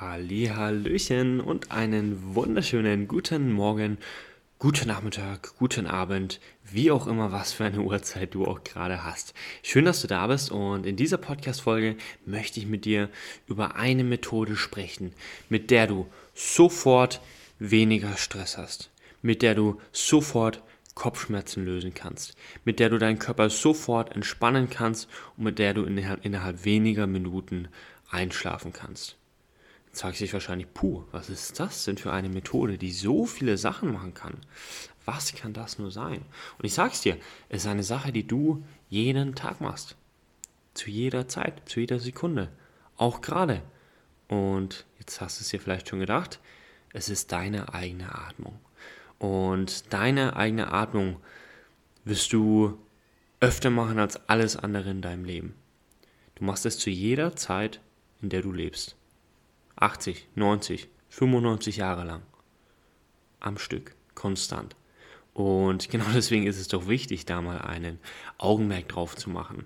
Hallöchen und einen wunderschönen guten Morgen, guten Nachmittag, guten Abend, wie auch immer, was für eine Uhrzeit du auch gerade hast. Schön, dass du da bist und in dieser Podcast-Folge möchte ich mit dir über eine Methode sprechen, mit der du sofort weniger Stress hast, mit der du sofort Kopfschmerzen lösen kannst, mit der du deinen Körper sofort entspannen kannst und mit der du innerhalb, innerhalb weniger Minuten einschlafen kannst. Du dich wahrscheinlich, puh, was ist das denn für eine Methode, die so viele Sachen machen kann? Was kann das nur sein? Und ich sag's dir, es ist eine Sache, die du jeden Tag machst. Zu jeder Zeit, zu jeder Sekunde. Auch gerade. Und jetzt hast du es dir vielleicht schon gedacht, es ist deine eigene Atmung. Und deine eigene Atmung wirst du öfter machen als alles andere in deinem Leben. Du machst es zu jeder Zeit, in der du lebst. 80, 90, 95 Jahre lang. Am Stück, konstant. Und genau deswegen ist es doch wichtig, da mal einen Augenmerk drauf zu machen,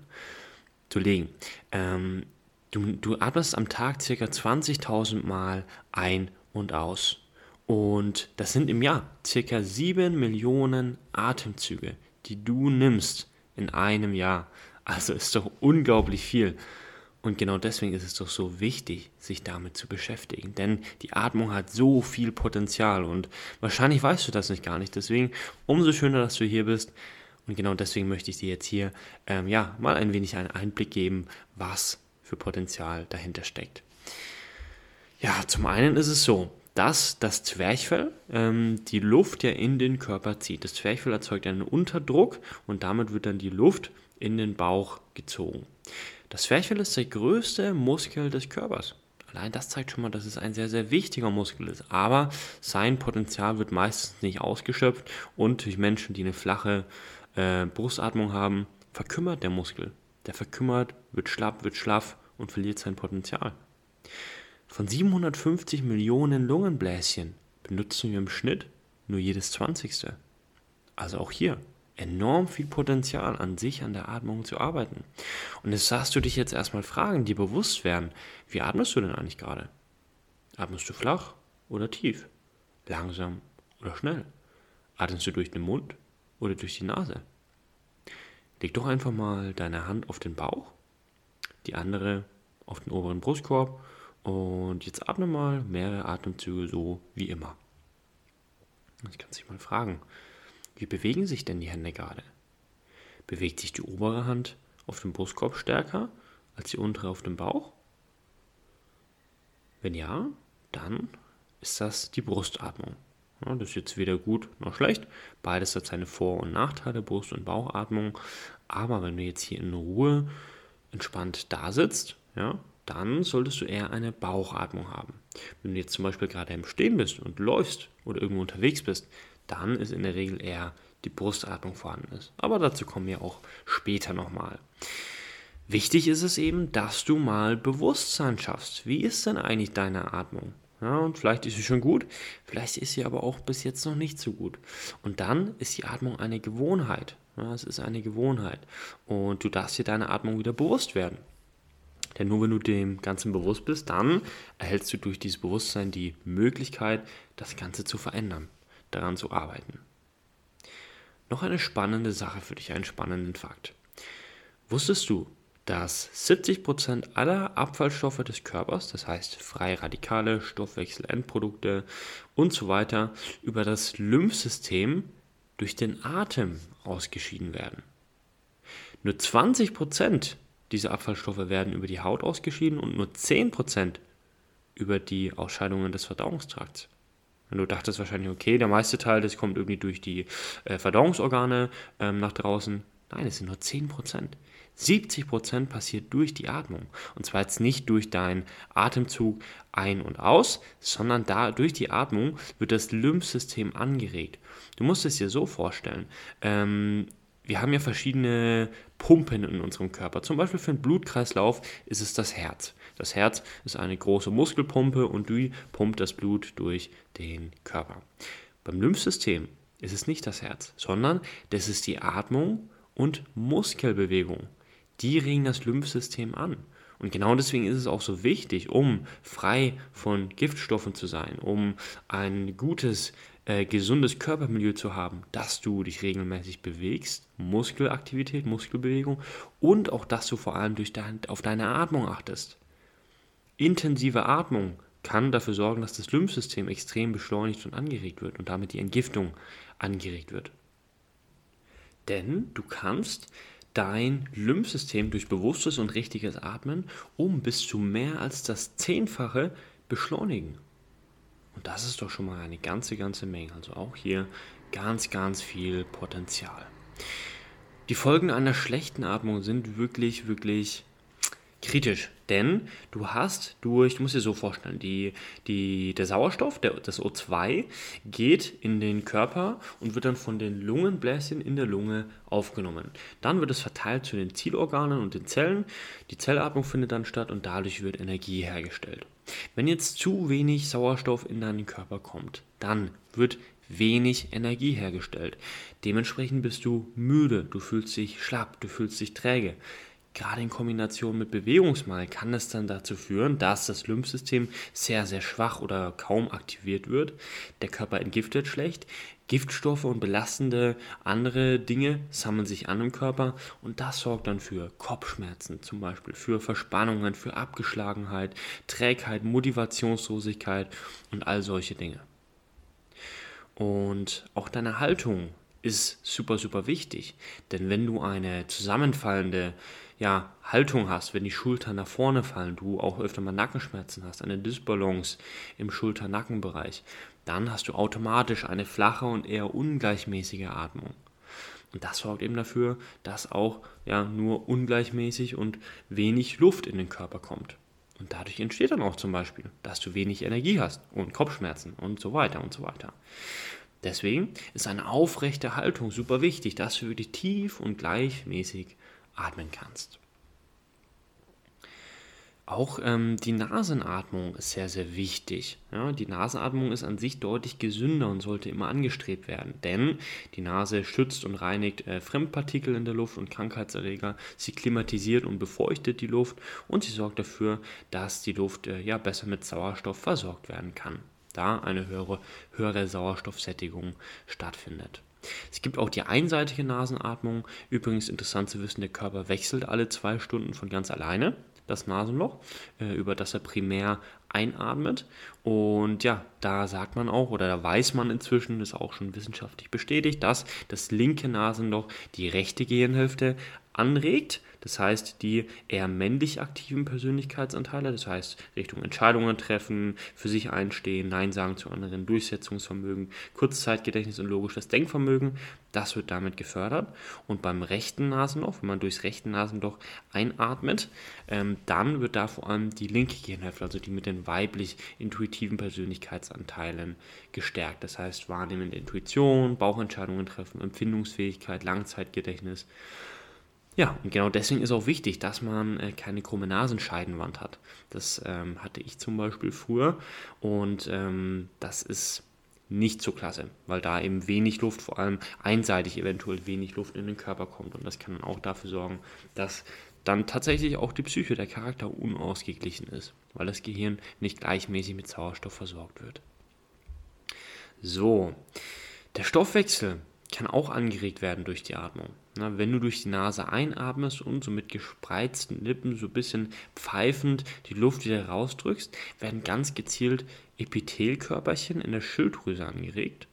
zu legen. Ähm, du, du atmest am Tag ca. 20.000 Mal ein und aus. Und das sind im Jahr ca. 7 Millionen Atemzüge, die du nimmst in einem Jahr. Also ist doch unglaublich viel. Und genau deswegen ist es doch so wichtig, sich damit zu beschäftigen. Denn die Atmung hat so viel Potenzial und wahrscheinlich weißt du das nicht gar nicht. Deswegen umso schöner, dass du hier bist. Und genau deswegen möchte ich dir jetzt hier ähm, ja, mal ein wenig einen Einblick geben, was für Potenzial dahinter steckt. Ja, zum einen ist es so, dass das Zwerchfell ähm, die Luft ja in den Körper zieht. Das Zwerchfell erzeugt einen Unterdruck und damit wird dann die Luft in den Bauch gezogen. Das Zwerchfell ist der größte Muskel des Körpers. Allein das zeigt schon mal, dass es ein sehr, sehr wichtiger Muskel ist. Aber sein Potenzial wird meistens nicht ausgeschöpft und durch Menschen, die eine flache äh, Brustatmung haben, verkümmert der Muskel. Der verkümmert, wird schlapp, wird schlaff und verliert sein Potenzial. Von 750 Millionen Lungenbläschen benutzen wir im Schnitt nur jedes 20. Also auch hier enorm viel Potenzial an sich, an der Atmung zu arbeiten. Und jetzt darfst du dich jetzt erstmal fragen, die bewusst werden, wie atmest du denn eigentlich gerade? Atmest du flach oder tief? Langsam oder schnell? Atmest du durch den Mund oder durch die Nase? Leg doch einfach mal deine Hand auf den Bauch, die andere auf den oberen Brustkorb und jetzt atme mal mehrere Atemzüge so wie immer. Kannst du dich mal fragen, wie bewegen sich denn die Hände gerade? Bewegt sich die obere Hand auf dem Brustkorb stärker als die untere auf dem Bauch? Wenn ja, dann ist das die Brustatmung. Ja, das ist jetzt weder gut noch schlecht. Beides hat seine Vor- und Nachteile, Brust- und Bauchatmung. Aber wenn du jetzt hier in Ruhe entspannt da sitzt, ja, dann solltest du eher eine Bauchatmung haben. Wenn du jetzt zum Beispiel gerade im Stehen bist und läufst oder irgendwo unterwegs bist, dann ist in der Regel eher die Brustatmung vorhanden ist. Aber dazu kommen wir auch später nochmal. Wichtig ist es eben, dass du mal Bewusstsein schaffst. Wie ist denn eigentlich deine Atmung? Ja, und vielleicht ist sie schon gut, vielleicht ist sie aber auch bis jetzt noch nicht so gut. Und dann ist die Atmung eine Gewohnheit. Ja, es ist eine Gewohnheit. Und du darfst dir deine Atmung wieder bewusst werden. Denn nur wenn du dem Ganzen bewusst bist, dann erhältst du durch dieses Bewusstsein die Möglichkeit, das Ganze zu verändern daran zu arbeiten. Noch eine spannende Sache für dich, einen spannenden Fakt. Wusstest du, dass 70% aller Abfallstoffe des Körpers, das heißt freie Radikale, Stoffwechselendprodukte und so weiter, über das Lymphsystem durch den Atem ausgeschieden werden? Nur 20% dieser Abfallstoffe werden über die Haut ausgeschieden und nur 10% über die Ausscheidungen des Verdauungstrakts. Und du dachtest wahrscheinlich, okay, der meiste Teil, das kommt irgendwie durch die äh, Verdauungsorgane ähm, nach draußen. Nein, es sind nur 10%. 70% passiert durch die Atmung. Und zwar jetzt nicht durch deinen Atemzug ein und aus, sondern da durch die Atmung wird das Lymphsystem angeregt. Du musst es dir so vorstellen. Ähm, wir haben ja verschiedene Pumpen in unserem Körper. Zum Beispiel für den Blutkreislauf ist es das Herz. Das Herz ist eine große Muskelpumpe und die pumpt das Blut durch den Körper. Beim Lymphsystem ist es nicht das Herz, sondern das ist die Atmung und Muskelbewegung. Die regen das Lymphsystem an. Und genau deswegen ist es auch so wichtig, um frei von Giftstoffen zu sein, um ein gutes, äh, gesundes Körpermilieu zu haben, dass du dich regelmäßig bewegst, Muskelaktivität, Muskelbewegung und auch, dass du vor allem durch dein, auf deine Atmung achtest. Intensive Atmung kann dafür sorgen, dass das Lymphsystem extrem beschleunigt und angeregt wird und damit die Entgiftung angeregt wird. Denn du kannst dein Lymphsystem durch bewusstes und richtiges Atmen um bis zu mehr als das Zehnfache beschleunigen. Und das ist doch schon mal eine ganze, ganze Menge. Also auch hier ganz, ganz viel Potenzial. Die Folgen einer schlechten Atmung sind wirklich, wirklich kritisch, denn du hast durch, du musst dir so vorstellen, die, die, der Sauerstoff, der, das O2, geht in den Körper und wird dann von den Lungenbläschen in der Lunge aufgenommen. Dann wird es verteilt zu den Zielorganen und den Zellen. Die Zellatmung findet dann statt und dadurch wird Energie hergestellt. Wenn jetzt zu wenig Sauerstoff in deinen Körper kommt, dann wird wenig Energie hergestellt. Dementsprechend bist du müde, du fühlst dich schlapp, du fühlst dich träge. Gerade in Kombination mit Bewegungsmangel kann es dann dazu führen, dass das Lymphsystem sehr, sehr schwach oder kaum aktiviert wird. Der Körper entgiftet schlecht. Giftstoffe und belastende andere Dinge sammeln sich an im Körper und das sorgt dann für Kopfschmerzen zum Beispiel, für Verspannungen, für Abgeschlagenheit, Trägheit, Motivationslosigkeit und all solche Dinge. Und auch deine Haltung ist super, super wichtig. Denn wenn du eine zusammenfallende ja, Haltung hast, wenn die Schultern nach vorne fallen, du auch öfter mal Nackenschmerzen hast, eine Dysbalance im Schulter-Nackenbereich, dann hast du automatisch eine flache und eher ungleichmäßige Atmung. Und das sorgt eben dafür, dass auch ja, nur ungleichmäßig und wenig Luft in den Körper kommt. Und dadurch entsteht dann auch zum Beispiel, dass du wenig Energie hast und Kopfschmerzen und so weiter und so weiter. Deswegen ist eine aufrechte Haltung super wichtig, dass du wirklich tief und gleichmäßig atmen kannst. Auch ähm, die Nasenatmung ist sehr, sehr wichtig. Ja, die Nasenatmung ist an sich deutlich gesünder und sollte immer angestrebt werden, denn die Nase schützt und reinigt äh, Fremdpartikel in der Luft und Krankheitserreger. Sie klimatisiert und befeuchtet die Luft und sie sorgt dafür, dass die Luft äh, ja, besser mit Sauerstoff versorgt werden kann, da eine höhere, höhere Sauerstoffsättigung stattfindet. Es gibt auch die einseitige Nasenatmung. Übrigens interessant zu wissen, der Körper wechselt alle zwei Stunden von ganz alleine das Nasenloch, äh, über das er primär einatmet. Und ja, da sagt man auch, oder da weiß man inzwischen, ist auch schon wissenschaftlich bestätigt, dass das linke Nasenloch die rechte Gehirnhälfte anregt. Das heißt, die eher männlich aktiven Persönlichkeitsanteile, das heißt Richtung Entscheidungen treffen, für sich einstehen, Nein sagen zu anderen, Durchsetzungsvermögen, Kurzzeitgedächtnis und logisches Denkvermögen, das wird damit gefördert. Und beim rechten Nasenloch, wenn man durchs rechte Nasenloch einatmet, ähm, dann wird da vor allem die linke Gehirnhälfte, also die mit den weiblich intuitiven Persönlichkeitsanteilen gestärkt. Das heißt, wahrnehmende Intuition, Bauchentscheidungen treffen, Empfindungsfähigkeit, Langzeitgedächtnis ja, und genau deswegen ist auch wichtig, dass man äh, keine krumme Nasenscheidenwand hat. Das ähm, hatte ich zum Beispiel früher und ähm, das ist nicht so klasse, weil da eben wenig Luft, vor allem einseitig eventuell wenig Luft in den Körper kommt und das kann dann auch dafür sorgen, dass dann tatsächlich auch die Psyche, der Charakter unausgeglichen ist, weil das Gehirn nicht gleichmäßig mit Sauerstoff versorgt wird. So, der Stoffwechsel kann auch angeregt werden durch die Atmung. Na, wenn du durch die Nase einatmest und so mit gespreizten Lippen so ein bisschen pfeifend die Luft wieder rausdrückst, werden ganz gezielt Epithelkörperchen in der Schilddrüse angeregt.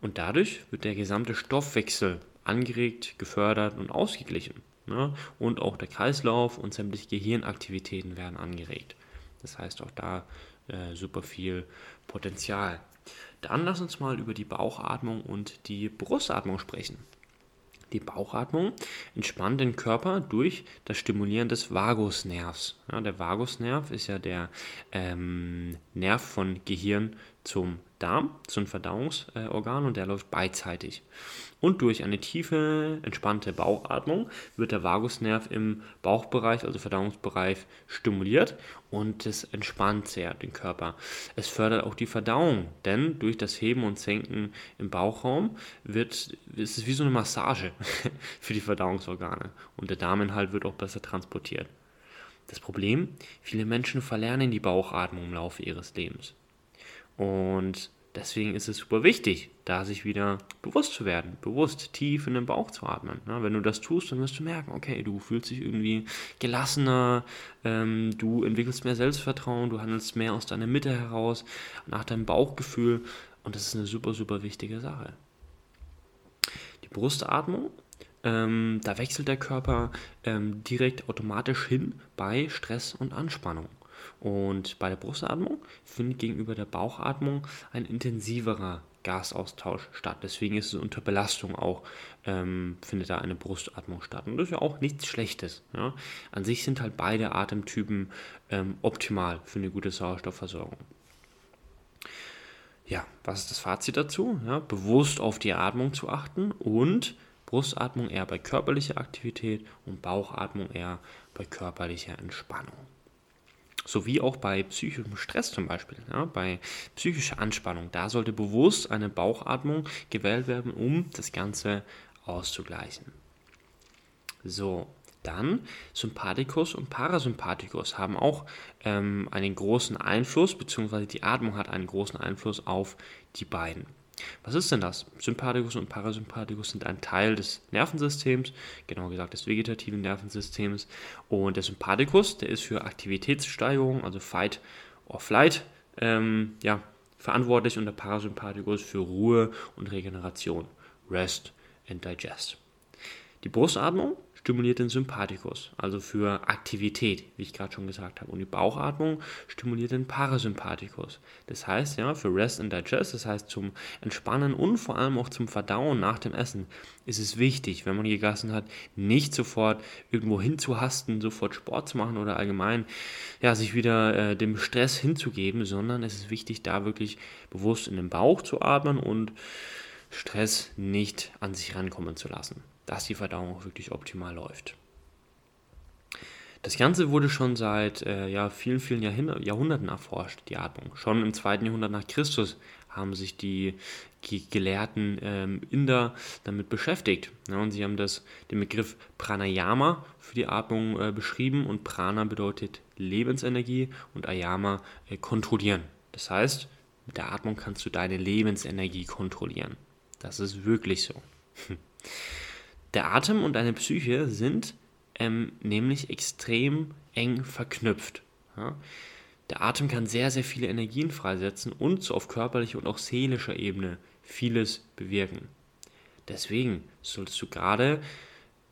Und dadurch wird der gesamte Stoffwechsel angeregt, gefördert und ausgeglichen. Ne? Und auch der Kreislauf und sämtliche Gehirnaktivitäten werden angeregt. Das heißt auch da äh, super viel Potenzial. Dann lass uns mal über die Bauchatmung und die Brustatmung sprechen. Die Bauchatmung entspannt den Körper durch das Stimulieren des Vagusnervs. Ja, der Vagusnerv ist ja der ähm, Nerv von Gehirn zum Darm, zum Verdauungsorgan und der läuft beidseitig. Und durch eine tiefe, entspannte Bauchatmung wird der Vagusnerv im Bauchbereich, also Verdauungsbereich, stimuliert und es entspannt sehr den Körper. Es fördert auch die Verdauung, denn durch das Heben und Senken im Bauchraum wird, ist es wie so eine Massage für die Verdauungsorgane und der Darminhalt wird auch besser transportiert. Das Problem, viele Menschen verlernen die Bauchatmung im Laufe ihres Lebens. Und deswegen ist es super wichtig, da sich wieder bewusst zu werden, bewusst tief in den Bauch zu atmen. Ja, wenn du das tust, dann wirst du merken, okay, du fühlst dich irgendwie gelassener, ähm, du entwickelst mehr Selbstvertrauen, du handelst mehr aus deiner Mitte heraus, nach deinem Bauchgefühl und das ist eine super, super wichtige Sache. Die Brustatmung ähm, da wechselt der Körper ähm, direkt automatisch hin bei Stress und Anspannung. Und bei der Brustatmung findet gegenüber der Bauchatmung ein intensiverer Gasaustausch statt. Deswegen ist es unter Belastung auch, ähm, findet da eine Brustatmung statt. Und das ist ja auch nichts Schlechtes. Ja? An sich sind halt beide Atemtypen ähm, optimal für eine gute Sauerstoffversorgung. Ja, was ist das Fazit dazu? Ja, bewusst auf die Atmung zu achten und Brustatmung eher bei körperlicher Aktivität und Bauchatmung eher bei körperlicher Entspannung. Sowie auch bei psychischem Stress zum Beispiel, ja, bei psychischer Anspannung. Da sollte bewusst eine Bauchatmung gewählt werden, um das Ganze auszugleichen. So, dann Sympathikus und Parasympathikus haben auch ähm, einen großen Einfluss, beziehungsweise die Atmung hat einen großen Einfluss auf die beiden. Was ist denn das? Sympathikus und Parasympathikus sind ein Teil des Nervensystems, genauer gesagt des vegetativen Nervensystems. Und der Sympathikus, der ist für Aktivitätssteigerung, also Fight or Flight, ähm, ja, verantwortlich und der Parasympathikus für Ruhe und Regeneration, Rest and Digest. Die Brustatmung stimuliert den Sympathikus, also für Aktivität, wie ich gerade schon gesagt habe. Und die Bauchatmung stimuliert den Parasympathikus. Das heißt, ja, für Rest and Digest, das heißt zum Entspannen und vor allem auch zum Verdauen nach dem Essen, ist es wichtig, wenn man gegessen hat, nicht sofort irgendwo hinzuhasten, sofort Sport zu machen oder allgemein ja, sich wieder äh, dem Stress hinzugeben, sondern es ist wichtig, da wirklich bewusst in den Bauch zu atmen und Stress nicht an sich rankommen zu lassen dass die Verdauung auch wirklich optimal läuft. Das Ganze wurde schon seit äh, ja, vielen, vielen Jahrhunderten erforscht, die Atmung. Schon im zweiten Jahrhundert nach Christus haben sich die gelehrten ähm, Inder damit beschäftigt. Ja, und sie haben das, den Begriff Pranayama für die Atmung äh, beschrieben und Prana bedeutet Lebensenergie und Ayama äh, kontrollieren. Das heißt, mit der Atmung kannst du deine Lebensenergie kontrollieren. Das ist wirklich so. Der Atem und deine Psyche sind ähm, nämlich extrem eng verknüpft. Ja? Der Atem kann sehr, sehr viele Energien freisetzen und so auf körperlicher und auch seelischer Ebene vieles bewirken. Deswegen solltest du gerade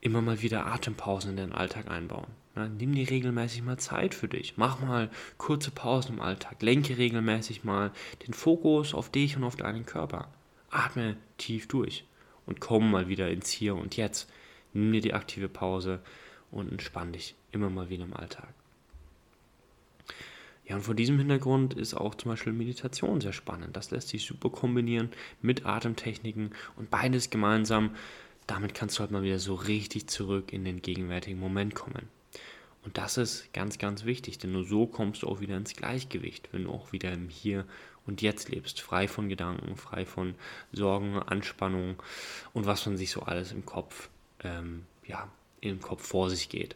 immer mal wieder Atempausen in deinen Alltag einbauen. Ja, nimm dir regelmäßig mal Zeit für dich. Mach mal kurze Pausen im Alltag. Lenke regelmäßig mal den Fokus auf dich und auf deinen Körper. Atme tief durch und komm mal wieder ins Hier und Jetzt. Nimm dir die aktive Pause und entspann dich immer mal wieder im Alltag. Ja, und vor diesem Hintergrund ist auch zum Beispiel Meditation sehr spannend. Das lässt sich super kombinieren mit Atemtechniken und beides gemeinsam. Damit kannst du halt mal wieder so richtig zurück in den gegenwärtigen Moment kommen. Und das ist ganz, ganz wichtig, denn nur so kommst du auch wieder ins Gleichgewicht, wenn du auch wieder im Hier und Jetzt lebst, frei von Gedanken, frei von Sorgen, Anspannung und was man sich so alles im Kopf, ähm, ja, im Kopf vor sich geht.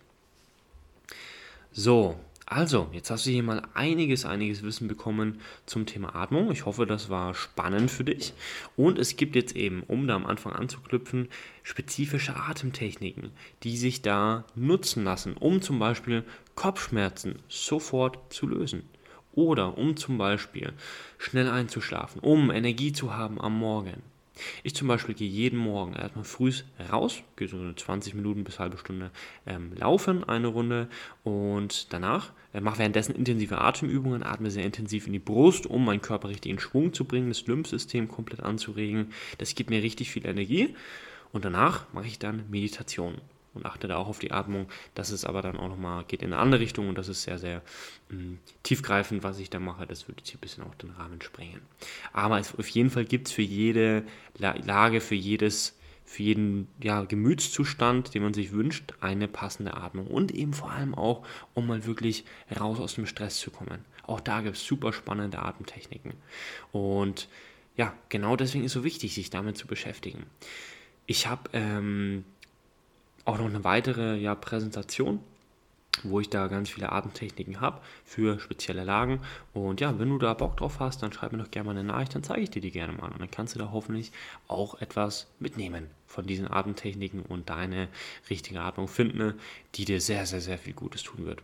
So, also, jetzt hast du hier mal einiges, einiges Wissen bekommen zum Thema Atmung. Ich hoffe, das war spannend für dich. Und es gibt jetzt eben, um da am Anfang anzuknüpfen, spezifische Atemtechniken, die sich da nutzen lassen, um zum Beispiel Kopfschmerzen sofort zu lösen. Oder um zum Beispiel schnell einzuschlafen, um Energie zu haben am Morgen. Ich zum Beispiel gehe jeden Morgen erstmal früh raus, gehe so 20 Minuten bis halbe Stunde ähm, laufen, eine Runde und danach äh, mache währenddessen intensive Atemübungen, atme sehr intensiv in die Brust, um meinen Körper richtig in Schwung zu bringen, das Lymphsystem komplett anzuregen. Das gibt mir richtig viel Energie und danach mache ich dann Meditation und achte da auch auf die Atmung. Das ist aber dann auch nochmal, geht in eine andere Richtung und das ist sehr, sehr mh, mm, tiefgreifend, was ich da mache. Das würde jetzt hier ein bisschen auch den Rahmen sprengen. Aber es, auf jeden Fall gibt es für jede Lage, für jedes für jeden ja, Gemütszustand, den man sich wünscht, eine passende Atmung. Und eben vor allem auch, um mal wirklich raus aus dem Stress zu kommen. Auch da gibt es super spannende Atemtechniken. Und ja, genau deswegen ist es so wichtig, sich damit zu beschäftigen. Ich habe ähm, auch noch eine weitere ja, Präsentation wo ich da ganz viele Atemtechniken habe für spezielle Lagen. Und ja, wenn du da Bock drauf hast, dann schreib mir doch gerne mal eine Nachricht, dann zeige ich dir die gerne mal. Und dann kannst du da hoffentlich auch etwas mitnehmen von diesen Atemtechniken und deine richtige Atmung finden, die dir sehr, sehr, sehr viel Gutes tun wird.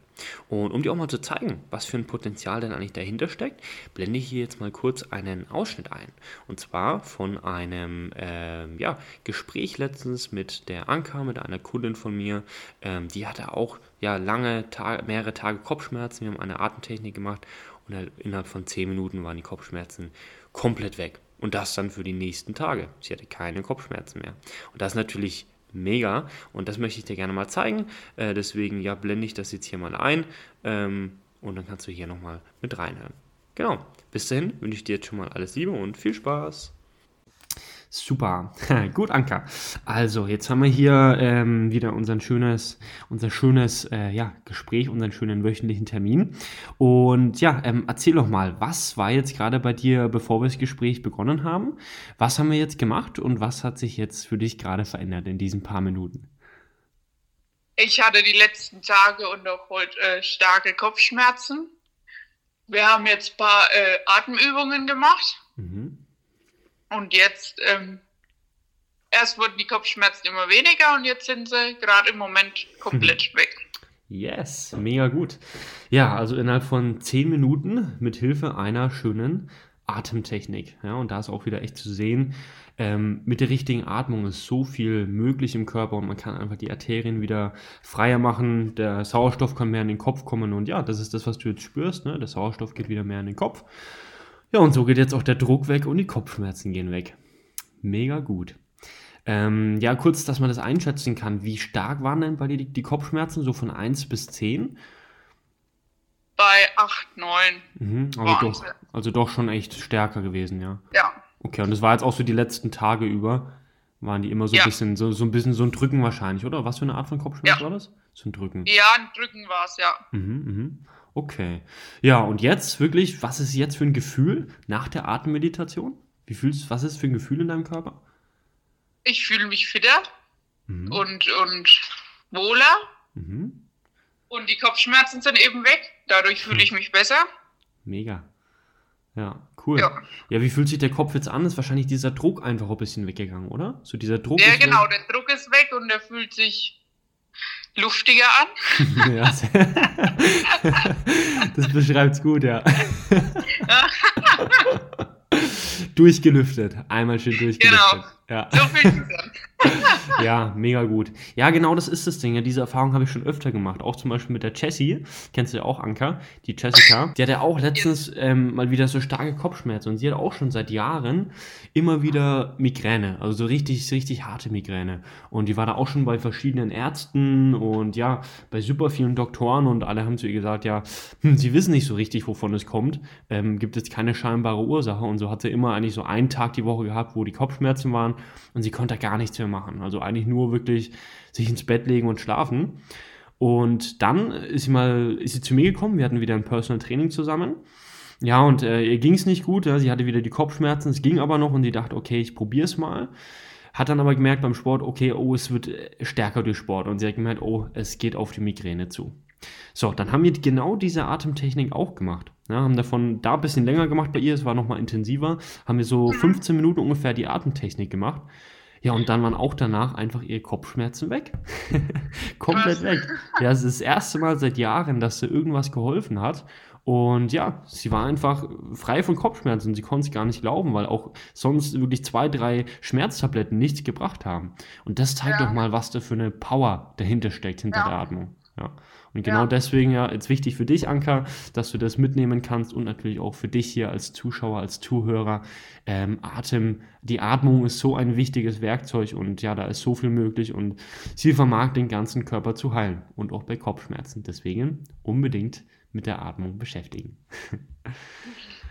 Und um dir auch mal zu zeigen, was für ein Potenzial denn eigentlich dahinter steckt, blende ich hier jetzt mal kurz einen Ausschnitt ein. Und zwar von einem ähm, ja, Gespräch letztens mit der Anka, mit einer Kundin von mir. Ähm, die hatte auch ja, lange, Tage, mehrere Tage Kopfschmerzen. Wir haben eine Atemtechnik gemacht und innerhalb von 10 Minuten waren die Kopfschmerzen komplett weg. Und das dann für die nächsten Tage. Sie hatte keine Kopfschmerzen mehr. Und das ist natürlich mega. Und das möchte ich dir gerne mal zeigen. Äh, deswegen ja, blende ich das jetzt hier mal ein. Ähm, und dann kannst du hier nochmal mit reinhören. Genau. Bis dahin wünsche ich dir jetzt schon mal alles Liebe und viel Spaß. Super. Gut, Anka. Also, jetzt haben wir hier ähm, wieder unser schönes, unser schönes äh, ja, Gespräch, unseren schönen wöchentlichen Termin. Und ja, ähm, erzähl doch mal, was war jetzt gerade bei dir, bevor wir das Gespräch begonnen haben? Was haben wir jetzt gemacht und was hat sich jetzt für dich gerade verändert in diesen paar Minuten? Ich hatte die letzten Tage und auch heute äh, starke Kopfschmerzen. Wir haben jetzt ein paar äh, Atemübungen gemacht. Mhm. Und jetzt, ähm, erst wurden die Kopfschmerzen immer weniger und jetzt sind sie gerade im Moment komplett weg. Yes, mega gut. Ja, also innerhalb von zehn Minuten mit Hilfe einer schönen Atemtechnik. Ja, und da ist auch wieder echt zu sehen, ähm, mit der richtigen Atmung ist so viel möglich im Körper und man kann einfach die Arterien wieder freier machen. Der Sauerstoff kann mehr in den Kopf kommen und ja, das ist das, was du jetzt spürst. Ne? Der Sauerstoff geht wieder mehr in den Kopf. Ja, und so geht jetzt auch der Druck weg und die Kopfschmerzen gehen weg. Mega gut. Ähm, ja, kurz, dass man das einschätzen kann. Wie stark waren denn bei dir die, die Kopfschmerzen, so von 1 bis 10? Bei 8, 9. Mhm, also, doch, also doch schon echt stärker gewesen, ja. Ja. Okay, und das war jetzt auch so die letzten Tage über, waren die immer so ja. ein bisschen, so, so ein bisschen so ein Drücken wahrscheinlich, oder? Was für eine Art von Kopfschmerz ja. war das? So ein Drücken. Ja, ein Drücken war es, ja. Mhm, mhm. Okay. Ja, und jetzt wirklich, was ist jetzt für ein Gefühl nach der Atemmeditation? Wie fühlst was ist für ein Gefühl in deinem Körper? Ich fühle mich fitter mhm. und, und wohler. Mhm. Und die Kopfschmerzen sind eben weg. Dadurch fühle ich mich besser. Mega. Ja, cool. Ja. ja, wie fühlt sich der Kopf jetzt an? Ist wahrscheinlich dieser Druck einfach ein bisschen weggegangen, oder? So dieser Druck. Ja, genau, der Druck ist weg und der fühlt sich luftiger an. ja, das beschreibt es gut, ja. durchgelüftet. Einmal schön durchgelüftet. Genau. Ja. So viel ja, mega gut. Ja, genau das ist das Ding. Ja, diese Erfahrung habe ich schon öfter gemacht. Auch zum Beispiel mit der Jessie. Kennst du ja auch, Anka? Die Jessica. Die hat ja auch letztens ähm, mal wieder so starke Kopfschmerzen. Und sie hat auch schon seit Jahren immer wieder Migräne. Also so richtig, richtig harte Migräne. Und die war da auch schon bei verschiedenen Ärzten und ja, bei super vielen Doktoren. Und alle haben zu ihr gesagt, ja, hm, sie wissen nicht so richtig, wovon es kommt. Ähm, gibt es keine scheinbare Ursache. Und so hat sie immer eigentlich so einen Tag die Woche gehabt, wo die Kopfschmerzen waren und sie konnte gar nichts mehr machen. Also eigentlich nur wirklich sich ins Bett legen und schlafen. Und dann ist sie mal, ist sie zu mir gekommen, wir hatten wieder ein Personal Training zusammen. Ja, und äh, ihr ging es nicht gut, ja, sie hatte wieder die Kopfschmerzen, es ging aber noch und sie dachte, okay, ich probiere es mal. Hat dann aber gemerkt beim Sport, okay, oh, es wird äh, stärker durch Sport. Und sie hat gemerkt, oh, es geht auf die Migräne zu. So, dann haben wir genau diese Atemtechnik auch gemacht. Ja, haben davon da ein bisschen länger gemacht bei ihr, es war nochmal intensiver. Haben wir so 15 mhm. Minuten ungefähr die Atemtechnik gemacht. Ja, und dann waren auch danach einfach ihre Kopfschmerzen weg. Komplett weg. Ja, es ist das erste Mal seit Jahren, dass sie irgendwas geholfen hat. Und ja, sie war einfach frei von Kopfschmerzen. Sie konnte es gar nicht glauben, weil auch sonst wirklich zwei, drei Schmerztabletten nichts gebracht haben. Und das zeigt ja. doch mal, was da für eine Power dahinter steckt, hinter ja. der Atmung. Ja. Und genau ja. deswegen ja jetzt wichtig für dich, Anka, dass du das mitnehmen kannst und natürlich auch für dich hier als Zuschauer, als Zuhörer. Ähm, Atem, die Atmung ist so ein wichtiges Werkzeug und ja, da ist so viel möglich und sie vermag den ganzen Körper zu heilen und auch bei Kopfschmerzen. Deswegen unbedingt mit der Atmung beschäftigen.